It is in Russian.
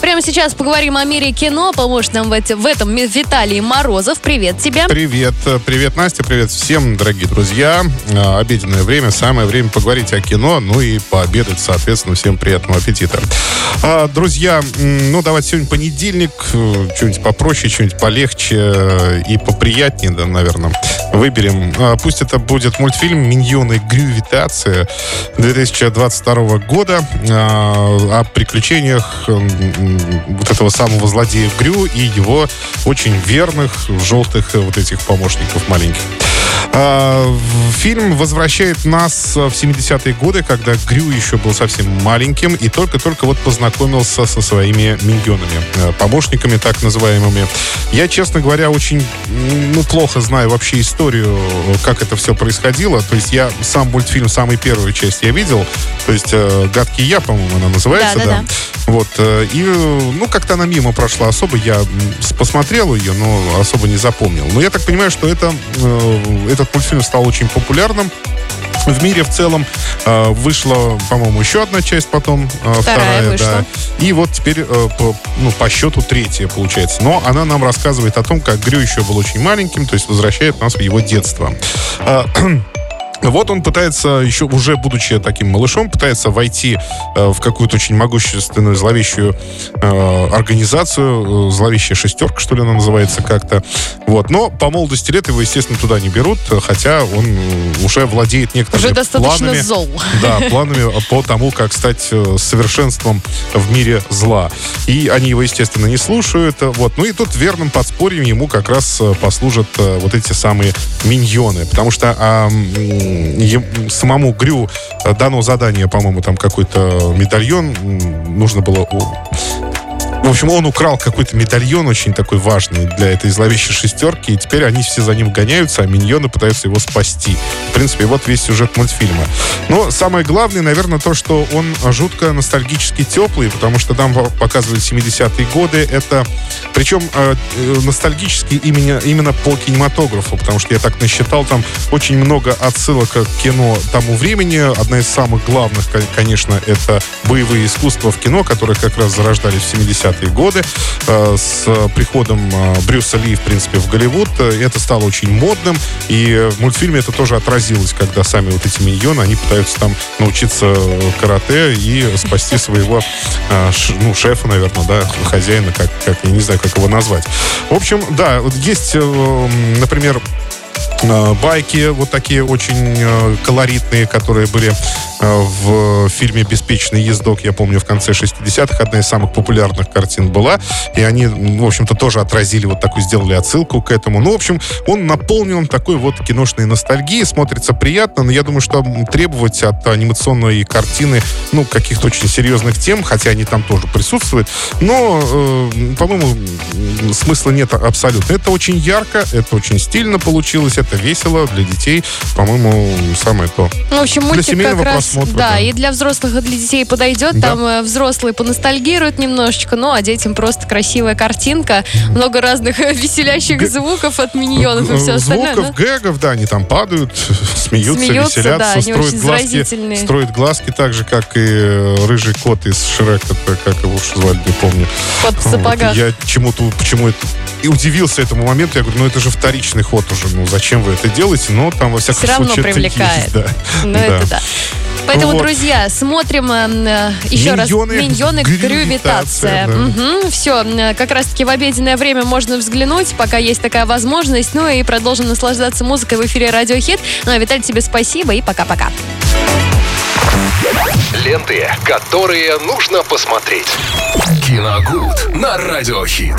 Прямо сейчас поговорим о мире кино. Поможет нам в, эти- в этом Виталий Морозов. Привет тебе. Привет, э, привет, Настя, привет всем, дорогие друзья. Э, Обеденное время, самое время поговорить о кино, ну и пообедать, соответственно, всем приятного аппетита. А, Друзья, ну давайте сегодня понедельник, э, что-нибудь попроще, что-нибудь полегче и поприятнее, да, наверное, выберем. А, Пусть это будет мультфильм «Миньоны. Грювитация» 2022 года о приключениях вот этого самого злодея Грю и его очень верных желтых э, вот этих помощников маленьких. А, в- Фильм возвращает нас в 70-е годы, когда Грю еще был совсем маленьким и только-только вот познакомился со своими миньонами, э, помощниками так называемыми. Я, честно говоря, очень ну, плохо знаю вообще историю, э, как это все происходило. То есть я сам мультфильм, самую первую часть я видел, то есть э, «Гадкий я», по-моему, она называется, Да-да-да. Вот, э, и, ну, как-то она мимо прошла особо. Я посмотрел ее, но особо не запомнил. Но я так понимаю, что это, э, этот мультфильм стал очень популярным. В мире в целом э, вышла, по-моему, еще одна часть потом, э, вторая, вышла. да. И вот теперь э, по, ну, по счету третья получается. Но она нам рассказывает о том, как Грю еще был очень маленьким, то есть возвращает нас в его детство. Э, Вот он пытается, еще уже будучи таким малышом, пытается войти э, в какую-то очень могущественную, зловещую э, организацию, э, зловещая шестерка, что ли она называется как-то. Вот. Но по молодости лет его, естественно, туда не берут, э, хотя он э, уже владеет некоторыми Уже достаточно планами. зол. Да, планами по тому, как стать э, совершенством в мире зла. И они его, естественно, не слушают. э, Вот. Ну и тут верным подспорьем ему как раз э, послужат э, вот эти самые миньоны. Потому что ем- самому Грю э, дано задание, по-моему, там какой-то медальон нужно было... в общем, он украл какой-то медальон очень такой важный для этой зловещей шестерки, и теперь они все за ним гоняются, а миньоны пытаются его спасти. В принципе, вот весь сюжет мультфильма. Но самое главное, наверное, то, что он жутко ностальгически теплый, потому что там по- показывают 70-е годы. Это, причем э, э, ностальгический именно, именно по кинематографу, потому что я так насчитал, там очень много отсылок к кино тому времени. Одна из самых главных, кон- конечно, это боевые искусства в кино, которые как раз зарождались в 70-е годы э, с приходом э, Брюса Ли, в принципе, в Голливуд. Э, Это стало очень модным, и в мультфильме это тоже отразилось, когда сами вот эти миньоны, они пытаются там научиться карате и спасти своего ну, шефа, наверное, да, хозяина, как, как, я не знаю, как его назвать. В общем, да, вот есть, например, байки вот такие очень колоритные, которые были в фильме «Беспечный ездок», я помню, в конце 60-х, одна из самых популярных картин была, и они, в общем-то, тоже отразили вот такую, сделали отсылку к этому. Ну, в общем, он наполнен такой вот киношной ностальгией, смотрится приятно, но я думаю, что требовать от анимационной картины, ну, каких-то очень серьезных тем, хотя они там тоже присутствуют, но, э, по-моему, смысла нет абсолютно. Это очень ярко, это очень стильно получилось, это весело для детей, по-моему, самое то. Ну, в общем, Для мультик семейного как раз, просмотра, да, да. и для взрослых, и для детей подойдет. Да. Там э, взрослые поностальгируют немножечко, ну, а детям просто красивая картинка, много разных э, веселящих Г- звуков от миньонов и все остальное. Звуков, да? гэгов, да, они там падают, смеются, Смеются, веселятся, да, строят глазки, строят глазки так же, как и э, рыжий кот из Шрека, как его звали, не помню. Под в Вот, сапогах. я чему-то, почему это и удивился этому моменту. Я говорю, ну это же вторичный ход уже. Ну зачем вы это делаете? Но там во всяком равно случае это привлекает. есть, да. Ну, Да. это да. Поэтому, Вот. друзья, смотрим э, э, еще раз Миньоны, «Миньоны. грювитация», Грювитация». да. Все, как раз-таки в обеденное время можно взглянуть, пока есть такая возможность. Ну и продолжим наслаждаться музыкой в эфире «Радио Хит». Ну а, Виталий, тебе спасибо и пока-пока. Ленты, которые нужно посмотреть. Киногуд на радиохит.